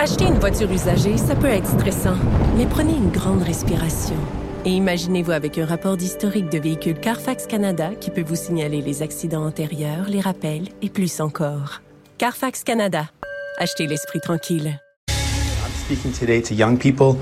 Acheter une voiture usagée, ça peut être stressant, mais prenez une grande respiration. Et imaginez-vous avec un rapport d'historique de véhicule Carfax Canada qui peut vous signaler les accidents antérieurs, les rappels et plus encore. Carfax Canada. Achetez l'esprit tranquille. I'm speaking today to young people,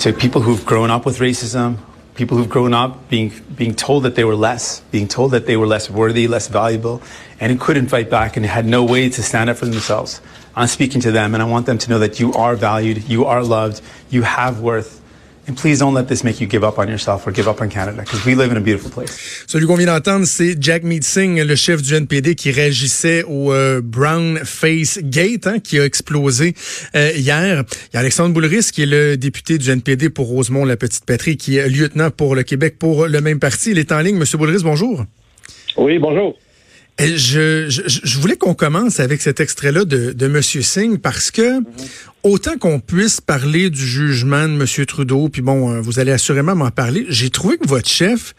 to people who've grown up with racism, people who've grown up being being told that they were less, being told that they were less worthy, less valuable, and who couldn't fight back and had no way to stand up for themselves. I'm speaking to them, and I want them to know that you are valued, you are loved, you have worth. And please don't let this make you give up on yourself or give up on Canada, because we live in a beautiful place. Celui qu'on vient d'entendre, c'est Jack Singh, le chef du NPD, qui réagissait au euh, Brown Face Gate, hein, qui a explosé euh, hier. Il y a Alexandre Boulris, qui est le député du NPD pour Rosemont, la petite patrie, qui est lieutenant pour le Québec pour le même parti. Il est en ligne. Monsieur Boulris, bonjour. Oui, bonjour. Je, je, je, voulais qu'on commence avec cet extrait-là de, de Monsieur Singh parce que autant qu'on puisse parler du jugement de Monsieur Trudeau, puis bon, euh, vous allez assurément m'en parler, j'ai trouvé que votre chef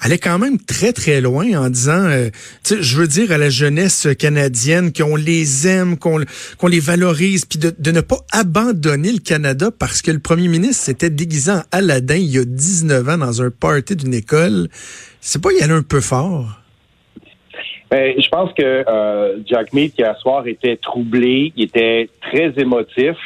allait quand même très très loin en disant, euh, je veux dire à la jeunesse canadienne qu'on les aime, qu'on qu'on les valorise, puis de, de, ne pas abandonner le Canada parce que le premier ministre s'était déguisé en Aladdin il y a 19 ans dans un party d'une école. C'est pas y aller un peu fort? Ben, je pense que euh, Jack Mead, à soir était troublé, il était très émotif.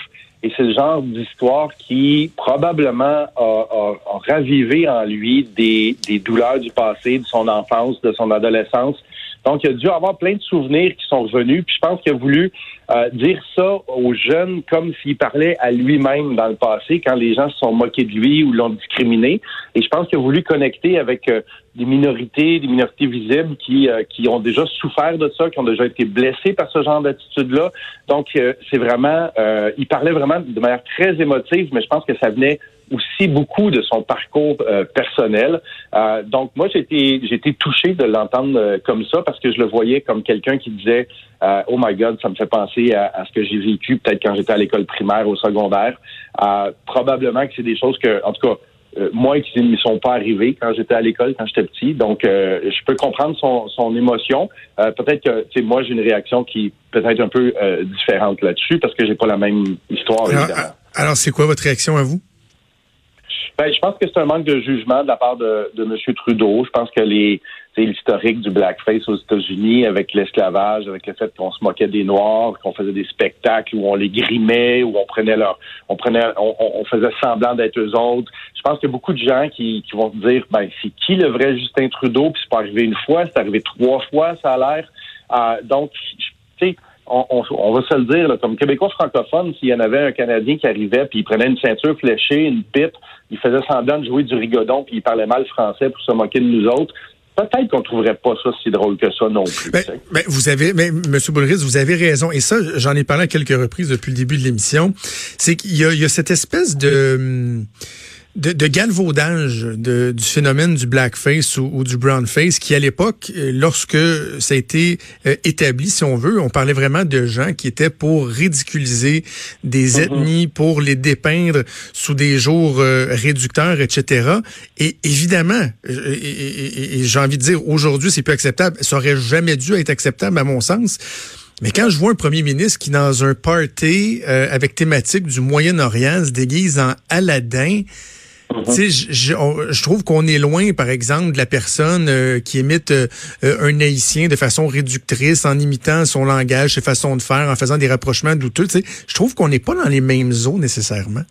Et c'est le genre d'histoire qui probablement a, a, a, ravivé en lui des, des douleurs du passé, de son enfance, de son adolescence. Donc, il a dû avoir plein de souvenirs qui sont revenus. Puis je pense qu'il a voulu euh, dire ça aux jeunes comme s'il parlait à lui-même dans le passé, quand les gens se sont moqués de lui ou l'ont discriminé. Et je pense qu'il a voulu connecter avec euh, des minorités, des minorités visibles qui, euh, qui ont déjà souffert de ça, qui ont déjà été blessés par ce genre d'attitude-là. Donc, c'est vraiment, il parlait vraiment de manière très émotive, mais je pense que ça venait aussi beaucoup de son parcours euh, personnel. Euh, donc moi j'ai été j'ai été touché de l'entendre euh, comme ça parce que je le voyais comme quelqu'un qui disait oh my God ça me fait penser à, à ce que j'ai vécu peut-être quand j'étais à l'école primaire au secondaire. probablement que c'est des choses que en tout cas moi qui ne sont pas arrivés quand j'étais à l'école, quand j'étais petit. Donc, je peux comprendre son, son émotion. peut-être que, tu sais, moi, j'ai une réaction qui peut être un peu différente là-dessus parce que j'ai pas la même histoire. Alors, alors c'est quoi votre réaction à vous? Ben, je pense que c'est un manque de jugement de la part de, de M. Trudeau. Je pense que les l'historique du blackface aux États-Unis avec l'esclavage, avec le fait qu'on se moquait des Noirs, qu'on faisait des spectacles où on les grimait, où on prenait leur, on prenait, on, faisait semblant d'être eux autres. Je pense qu'il y a beaucoup de gens qui, qui vont se dire, ben c'est qui le vrai Justin Trudeau? Puis c'est pas arrivé une fois, c'est arrivé trois fois, ça a l'air. Euh, donc, tu sais on, va se le dire, comme Québécois francophone, s'il y en avait un Canadien qui arrivait, puis il prenait une ceinture fléchée, une pipe, il faisait semblant de jouer du rigodon, puis il parlait mal français pour se moquer de nous autres, peut-être qu'on trouverait pas ça si drôle que ça non plus. Mais, vous avez, mais M. Boulris, vous avez raison. Et ça, j'en ai parlé à quelques reprises depuis le début de l'émission. C'est qu'il y, y a, cette espèce de... Hum, de, de galvaudage de, du phénomène du blackface ou, ou du brownface qui, à l'époque, euh, lorsque ça a été euh, établi, si on veut, on parlait vraiment de gens qui étaient pour ridiculiser des mm-hmm. ethnies, pour les dépeindre sous des jours euh, réducteurs, etc. Et évidemment, et, et j'ai envie de dire, aujourd'hui, c'est plus acceptable. Ça aurait jamais dû être acceptable, à mon sens. Mais quand je vois un premier ministre qui, dans un party avec thématique du Moyen-Orient, se déguise en Aladdin, tu sais, je, je, trouve qu'on est loin, par exemple, de la personne euh, qui imite euh, un haïtien de façon réductrice, en imitant son langage, ses façons de faire, en faisant des rapprochements douteux. Tu sais, je trouve qu'on n'est pas dans les mêmes eaux nécessairement.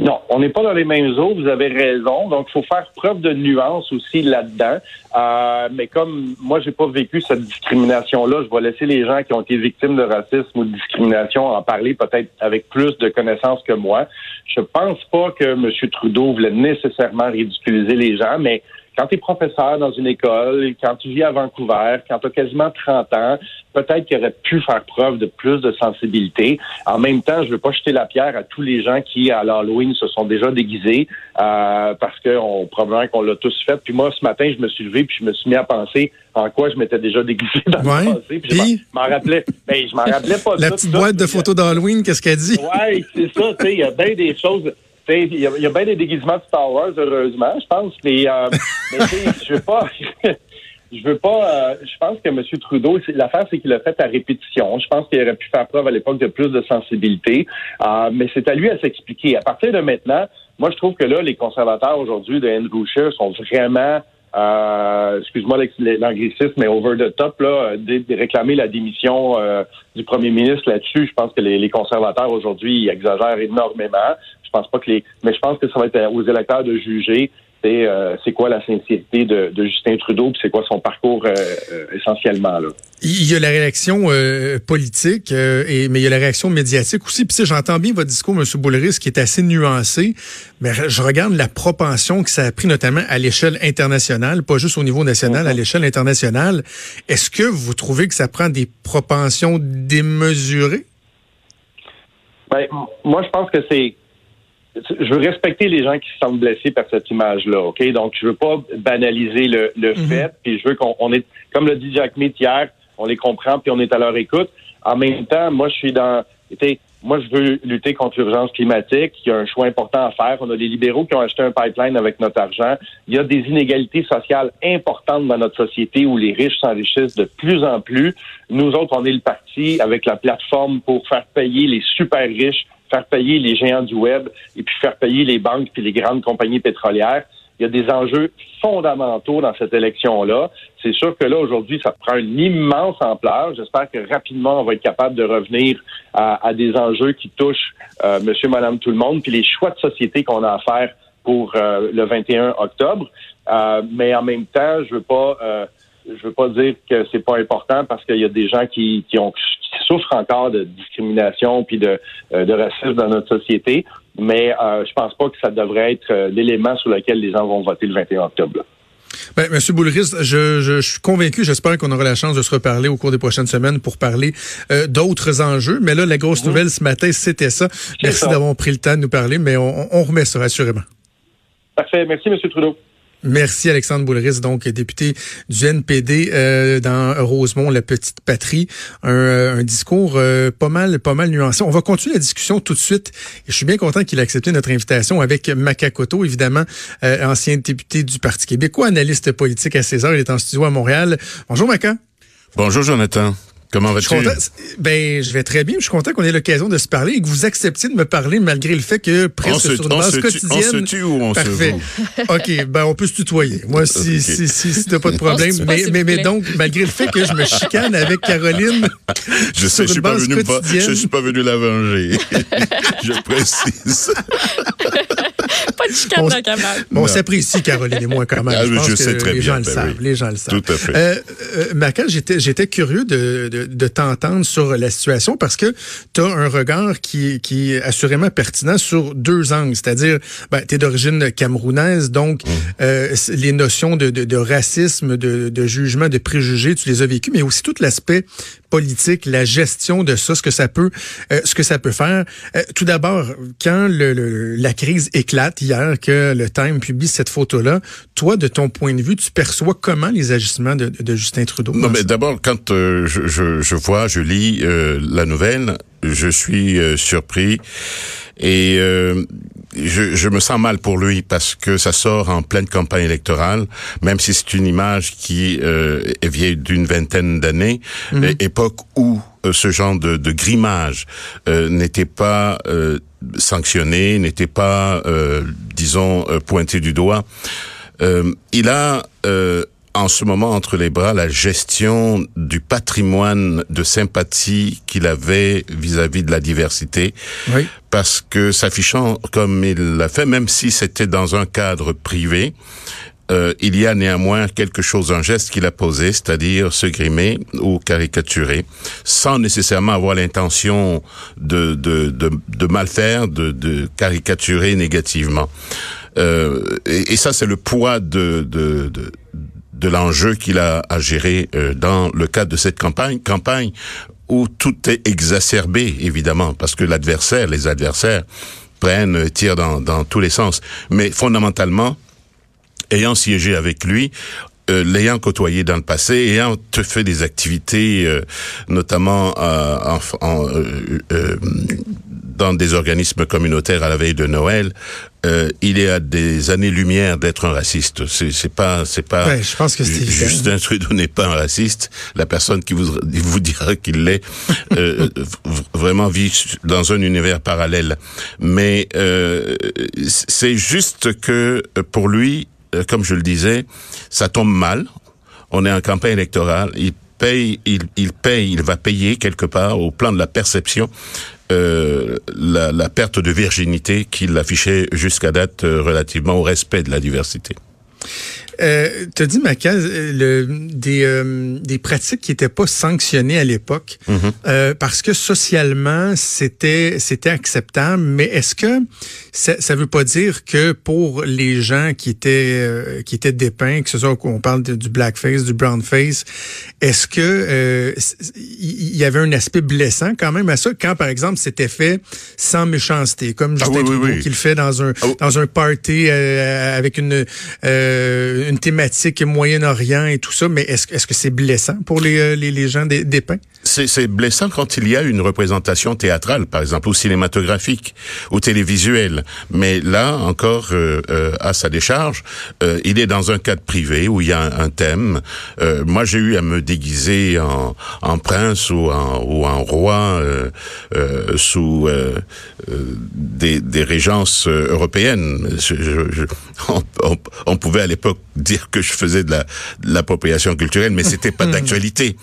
Non, on n'est pas dans les mêmes eaux, vous avez raison. Donc, il faut faire preuve de nuance aussi là-dedans. Euh, mais comme moi, j'ai pas vécu cette discrimination-là, je vais laisser les gens qui ont été victimes de racisme ou de discrimination en parler peut-être avec plus de connaissances que moi. Je pense pas que M. Trudeau voulait nécessairement ridiculiser les gens, mais quand tu es professeur dans une école, quand tu vis à Vancouver, quand tu as quasiment 30 ans, peut-être qu'il aurait pu faire preuve de plus de sensibilité. En même temps, je veux pas jeter la pierre à tous les gens qui, à l'Halloween, se sont déjà déguisés euh, parce que on, probablement qu'on l'a tous fait. Puis moi, ce matin, je me suis levé puis je me suis mis à penser en quoi je m'étais déjà déguisé dans le passé. Puis, je m'en rappelais. Ben, je m'en rappelais pas. La petite boîte de photos d'Halloween, qu'est-ce qu'elle dit? Oui, c'est ça. Il y a bien des choses il y, a bien des déguisements de Star Wars, heureusement, je pense. Mais, euh, mais je veux pas. je veux pas. je pense que M. Trudeau, l'affaire, c'est qu'il a fait à répétition. Je pense qu'il aurait pu faire preuve à l'époque de plus de sensibilité, mais c'est à lui à s'expliquer. À partir de maintenant, moi, je trouve que là, les conservateurs aujourd'hui de Andrew Scheer sont vraiment euh, excuse-moi l'anglicisme, mais over the top, là, de, réclamer la démission euh, du premier ministre là-dessus. Je pense que les, les conservateurs aujourd'hui exagèrent énormément. Je pense pas que les, mais je pense que ça va être aux électeurs de juger c'est euh, c'est quoi la sincérité de, de Justin Trudeau, puis c'est quoi son parcours euh, euh, essentiellement là. Il y a la réaction politique, et, mais il y a la réaction médiatique aussi. Puis j'entends bien votre discours, M. Boulris, qui est assez nuancé, mais je regarde la propension que ça a pris notamment à l'échelle internationale, pas juste au niveau national, à mhm. l'échelle internationale. Est-ce que vous trouvez que ça prend des propensions démesurées? Ben, moi, je pense que c'est je veux respecter les gens qui se sentent blessés par cette image-là, OK? Donc, je veux pas banaliser le, le mhm. fait, puis je veux qu'on est, comme l'a dit Jack Meat hier, on les comprend, puis on est à leur écoute. En même temps, moi, je suis dans, moi, je veux lutter contre l'urgence climatique. Il y a un choix important à faire. On a des libéraux qui ont acheté un pipeline avec notre argent. Il y a des inégalités sociales importantes dans notre société où les riches s'enrichissent de plus en plus. Nous autres, on est le parti avec la plateforme pour faire payer les super riches faire payer les géants du web et puis faire payer les banques et les grandes compagnies pétrolières. Il y a des enjeux fondamentaux dans cette élection-là. C'est sûr que là, aujourd'hui, ça prend une immense ampleur. J'espère que rapidement, on va être capable de revenir à, des enjeux qui touchent euh, monsieur, madame, tout le monde, puis les choix de société qu'on a à faire pour euh, le 21 octobre. Euh, mais en même temps, je veux pas euh, je veux pas dire que c'est pas important parce qu'il y a des gens qui, qui ont souffrent encore de discrimination puis de, euh, de racisme dans notre société, mais euh, je pense pas que ça devrait être euh, l'élément sur lequel les gens vont voter le 21 octobre. Ben, Monsieur Boulris, je, je, suis convaincu, j'espère qu'on aura la chance de se reparler au cours des prochaines semaines pour parler euh, d'autres enjeux. Mais là, la grosse mhm. nouvelle ce matin, c'était ça. Merci d'avoir pris le temps de nous parler, mais on, on remet ça assurément. Parfait. Merci, Monsieur Trudeau. Merci Alexandre Boulris, donc député du NPD euh, dans Rosemont, la petite patrie. Un, euh, discours euh, pas mal, pas mal nuancé. On va continuer la discussion tout de suite. je suis bien content qu'il ait accepté notre invitation avec Macacoto, évidemment, ancien député du Parti québécois, analyste politique à César. Il est en studio à Montréal. Bonjour Maca. Bonjour Jonathan. Comment vas-tu? Ben, je vais très bien. Je suis content qu'on ait l'occasion de se parler et que vous acceptiez de me parler malgré le fait que presque sur une base quotidienne. On se tue ou on Parfait. OK, ben, on peut se tutoyer. Moi, si, si, si, si t'as pas de problème. Mais, mais, mais, donc, malgré le fait que je me chicane avec Caroline. Je sais, je suis pas venu, je suis pas venu la venger. je précise. cabane. On s'apprécie, Caroline et moi, quand même. Ah, je, pense je sais très les bien. Gens le ben savent, Les gens le savent. Tout à fait. Euh, euh, j'étais, j'étais curieux de, de, de t'entendre sur la situation parce que tu as un regard qui, qui est assurément pertinent sur deux angles. C'est-à-dire, ben, tu es d'origine camerounaise, donc mmh. euh, les notions de, de, de racisme, de, de, jugement, de préjugés, tu les as vécues, mais aussi tout l'aspect politique, la gestion de ça, ce que ça peut, euh, ce que ça peut faire. Euh, tout d'abord, quand le, la crise éclate hier, que le Time publie cette photo-là, toi, de ton point de vue, tu perçois comment les agissements de, de Justin Trudeau? Non, mais d'abord, quand je, je, je, vois, je lis la nouvelle, je suis surpris et je, je, me sens mal pour lui parce que ça sort en pleine campagne électorale, même si c'est une image qui euh, est vieille d'une vingtaine d'années, mhm. époque où euh, ce genre de, de grimage euh, n'était pas sanctionné, n'était pas, disons, pointé du doigt. il a en ce moment entre les bras la gestion du patrimoine de sympathie qu'il avait vis-à-vis de la diversité. Oui. Parce que s'affichant comme il l'a fait, même si c'était dans un cadre privé, euh, il y a néanmoins quelque chose, un geste qu'il a posé, c'est-à-dire se grimer ou caricaturer, sans nécessairement avoir l'intention de, de, de, de, mal faire, de, de caricaturer négativement. Euh, et, et, ça, c'est le poids de, de, de de l'enjeu qu'il a à gérer euh, dans le cadre de cette campagne, campagne où tout est exacerbé, évidemment, parce que l'adversaire, les adversaires prennent, euh, tirent dans, dans tous les sens. Mais fondamentalement, ayant siégé avec lui, euh, l'ayant côtoyé dans le passé, ayant fait des activités, notamment en, en, dans des organismes communautaires à la veille de Noël, euh, il est à des années-lumière d'être un raciste. C'est, c'est pas, c'est pas. Ouais, je pense que c'est. Justin Trudeau n'est pas un raciste. La personne qui vous vous dira qu'il l'est euh, vraiment vit dans un univers parallèle. Mais euh, c'est juste que pour lui, euh, comme je le disais, ça tombe mal. On est en campagne électorale. Il il, paye, il va payer quelque part au plan de la perception euh, la, la perte de virginité qu'il affichait jusqu'à date euh, relativement au respect de la diversité. Euh, tu as dit, Maca, euh, le, des, euh, des pratiques qui n'étaient pas sanctionnées à l'époque euh, parce que socialement, c'était c'était acceptable. Mais est-ce que ça ne veut pas dire que pour les gens qui étaient euh, qui étaient dépeints, que ce soit qu'on parle de- du blackface, du brownface, est-ce que euh, il y avait un aspect blessant quand même à ça? Quand, par exemple, c'était fait sans méchanceté, comme Ah Justin oui, oui, Trudeau oui. qui le fait dans un Ah oui. dans un party euh, avec une euh, une thématique Moyen-Orient et tout ça, mais est-ce que c'est blessant pour les euh, gens des, des? C'est blessant quand il y a une représentation théâtrale, par exemple, ou cinématographique, ou télévisuelle. Mais là, encore, euh, euh, à sa décharge, il est dans un cadre privé où il y a un, thème. Moi, j'ai eu à me déguiser en, prince ou en, ou en roi sous des, des régences euh, européennes. Je- je- je- on, on- on pouvait à l'époque dire que je faisais de la- de l'appropriation culturelle, mais c'était pas d'actualité.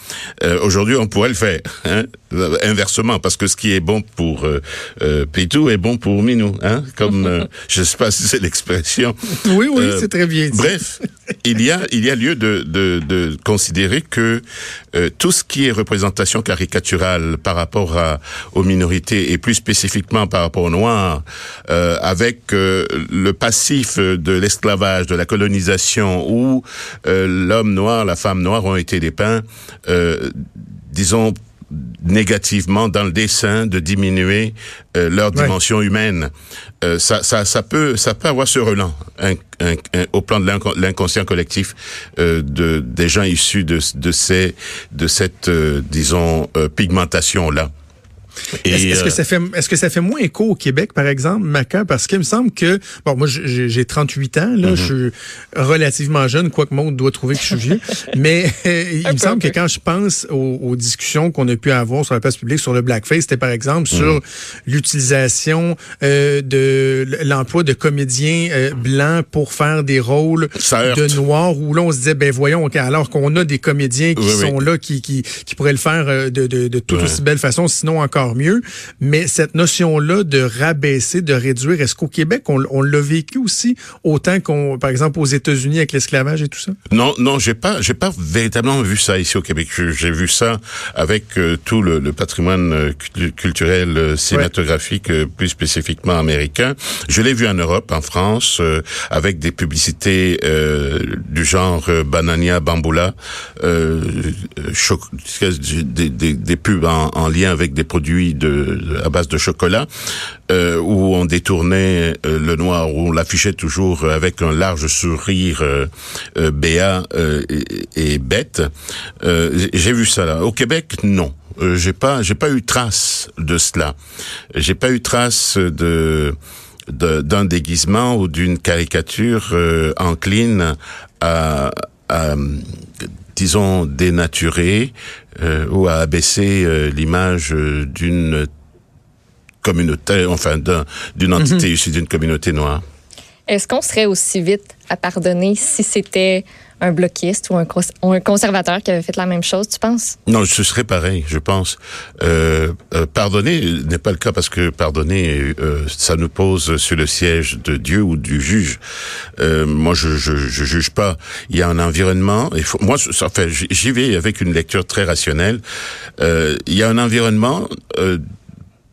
Euh, Aujourd'hui, on pourrait le faire hein, euh, inversement, parce que ce qui est bon pour euh, euh, Pitou est bon pour Minou. Hein, comme euh, je sais pas si c'est l'expression. Oui, oui, Euh, c'est très bien dit. Bref, il y a il y a lieu de de, de considérer que euh, tout ce qui est représentation caricaturale par rapport à, aux minorités et plus spécifiquement par rapport aux noirs, euh, avec euh, le passif de l'esclavage, de la colonisation, où euh, l'homme noir, la femme noire ont été dépeints, euh, disons négativement dans le dessin de diminuer euh, leur Ouais. dimension humaine. Euh, ça, ça, ça peut, ça peut avoir ce relent un- au plan de l'incon- l'inconscient collectif euh, de des gens issus de, de ces, de cette, euh, disons, euh, pigmentation là. Est-ce que euh, ça fait est-ce que ça fait moins écho au Québec par exemple Maca parce qu'il me semble que bon moi j'ai j'ai 38 ans Mm-hmm. là je suis relativement jeune quoique monde doit trouver que je suis vieux mais euh, il me semble que quand je pense aux, aux discussions qu'on a pu avoir sur la place publique sur le blackface c'était par exemple Mm-hmm. sur l'utilisation euh, de l'emploi de comédiens euh, blancs pour faire des rôles de noirs où là on se disait ben voyons alors qu'on a des comédiens qui Oui, oui. sont là qui, qui, qui pourraient le faire de, de, de toute Ouais. aussi belle façon, sinon encore mieux. Mais cette notion-là de rabaisser, de réduire, est-ce qu'au Québec, on, on l'a vécu aussi autant qu'on, par exemple, aux États-Unis avec l'esclavage et tout ça? Non, non, j'ai pas, j'ai pas véritablement vu ça ici au Québec. J'ai vu ça avec euh, tout le, le patrimoine euh, cul- culturel euh, cinématographique, plus spécifiquement américain. Je l'ai vu en Europe, en France, avec des publicités du genre Banania Bamboula, des, des, des pubs en, en lien avec des produits de, à base de chocolat, euh, où on détournait euh, le noir, où on l'affichait toujours avec un large sourire euh, béat et, bête. J'ai vu ça là. Au Québec, non. J'ai pas, pas eu trace de cela. J'ai pas eu trace de d'un déguisement ou d'une caricature encline à, à, disons dénaturer euh, ou à abaisser euh, l'image euh, d'une communauté, enfin d'un- d'une entité issue d'une communauté noire. Est-ce qu'on serait aussi vite à pardonner si c'était un bloquiste ou un, conservateur qui avait fait la même chose, tu penses? Non, ce serait pareil, je pense. Euh, euh, pardonner n'est pas le cas parce que pardonner, euh, ça nous pose sur le siège de Dieu ou du juge. Euh, moi, je, je, je juge pas. Il y a un environnement. Il faut, moi, j'y vais avec une lecture très rationnelle. Il y a un environnement.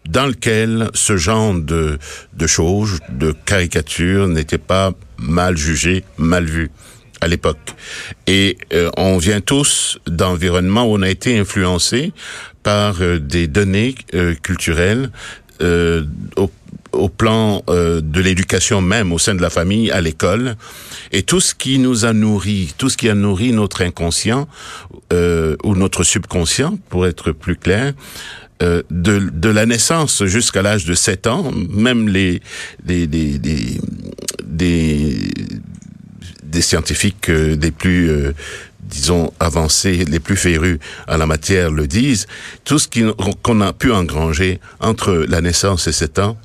Dans lequel ce genre de, de choses, de caricatures, n'était pas mal jugé, mal vu à l'époque. Et euh, on vient tous d'environnements où on a été influencé par euh, des données euh, culturelles euh, au, au plan euh, de l'éducation même au sein de la famille, à l'école, et tout ce qui nous a nourri, tout ce qui a nourri notre inconscient ou notre subconscient, pour être plus clair, euh, de, de la naissance jusqu'à l'âge de 7 ans, même les, les, les, les des, scientifiques euh, plus euh, disons avancés, les plus férus en la matière le disent, tout ce qu'on a pu engranger entre la naissance et 7 ans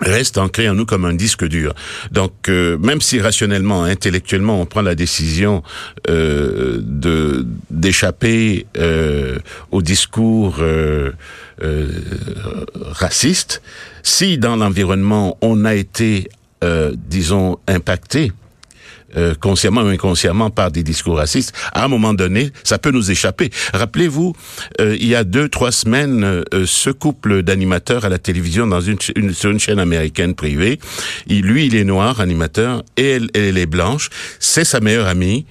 reste ancré en nous comme un disque dur. Donc, euh, même si rationnellement, intellectuellement, on prend la décision euh, de d'échapper euh, au discours euh, euh, raciste, si dans l'environnement on a été, disons, impacté euh, consciemment ou inconsciemment par des discours racistes, à un moment donné, ça peut nous échapper. Rappelez-vous, euh, il y a deux, trois semaines, euh, ce couple d'animateurs à la télévision dans une, une, sur une chaîne américaine privée, il, lui, il est noir, animateur, et elle, elle est blanche, c'est sa meilleure amie,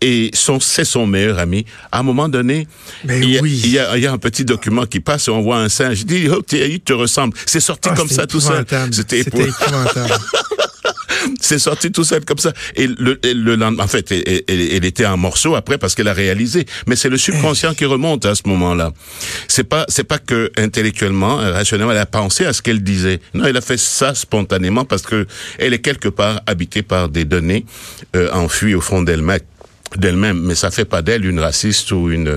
et son c'est son meilleur ami. À un moment donné, il, y a, oui. il, y a, il y a un petit document qui passe et on voit un singe. Je dis, oh, il te ressemble. C'est sorti Ah, comme ça tout seul. C'était C'était épou- épouvantable. c'est sorti tout seul comme ça. Et le, et le lendemain, en fait, elle, elle- était en morceaux après parce qu'elle a réalisé. Mais c'est le subconscient qui remonte à ce moment-là. C'est pas, c'est pas que intellectuellement, euh, rationnellement, elle a pensé à ce qu'elle disait. Non, elle a fait ça spontanément parce que elle est quelque part habitée par des données euh, enfuies au fond d'elle-même. D'elle-même, mais ça fait pas d'elle une raciste ou une.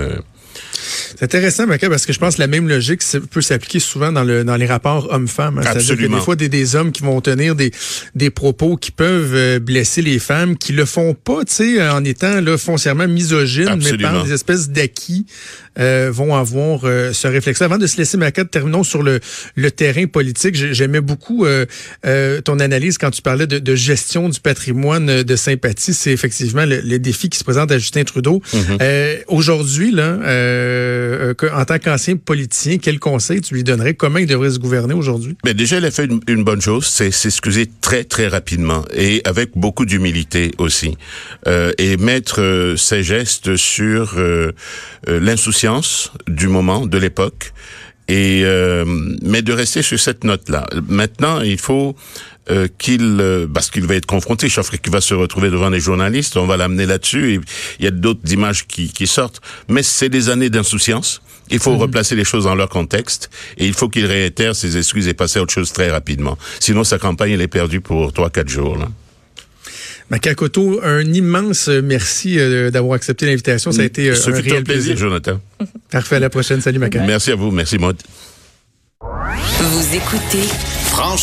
C'est intéressant, Maca, parce que je pense que la même logique peut s'appliquer souvent dans, le, dans les rapports hommes-femmes. hein. C'est-à-dire que Absolument. des fois, des, des hommes qui vont tenir des, des propos qui peuvent euh, blesser les femmes, qui le font pas, tu sais, en étant là, foncièrement misogynes, mais Absolument. par des espèces d'acquis, euh, vont avoir euh, ce réflexe. Avant de se laisser, Maca, terminons sur le, le terrain politique. J'ai- J'aimais beaucoup euh, euh, ton analyse quand tu parlais de, de gestion du patrimoine euh, de sympathie. C'est effectivement le, le défi qui se présente à Justin Trudeau. Euh, Aujourd'hui, là, en tant qu'ancien politicien, quel conseil tu lui donnerais? Comment il devrait se gouverner aujourd'hui? Mais déjà, elle a fait une, une bonne chose, c'est s'excuser très très rapidement et avec beaucoup d'humilité aussi, euh, et mettre ses gestes sur euh, du moment, de l'époque, et euh, mais de rester sur cette note-là. Maintenant, il faut euh, qu'il, euh, parce qu'il va être confronté, je qu'il va se retrouver devant des journalistes, on va l'amener là-dessus, et il y a d'autres images qui, qui sortent, mais c'est des années d'insouciance. Il faut replacer les choses dans leur contexte et il faut qu'il réitère ses excuses et passer à autre chose très rapidement. Sinon, sa campagne, elle est perdue pour trois, quatre jours. Là. Makakoto, un immense merci euh, d'avoir accepté l'invitation. Ça a été euh, Ce un fut réel un plaisir, plaisir. Jonathan. Parfait, à la prochaine. Salut, Maca. Merci à vous. Merci, Maud. Vous écoutez Franchement.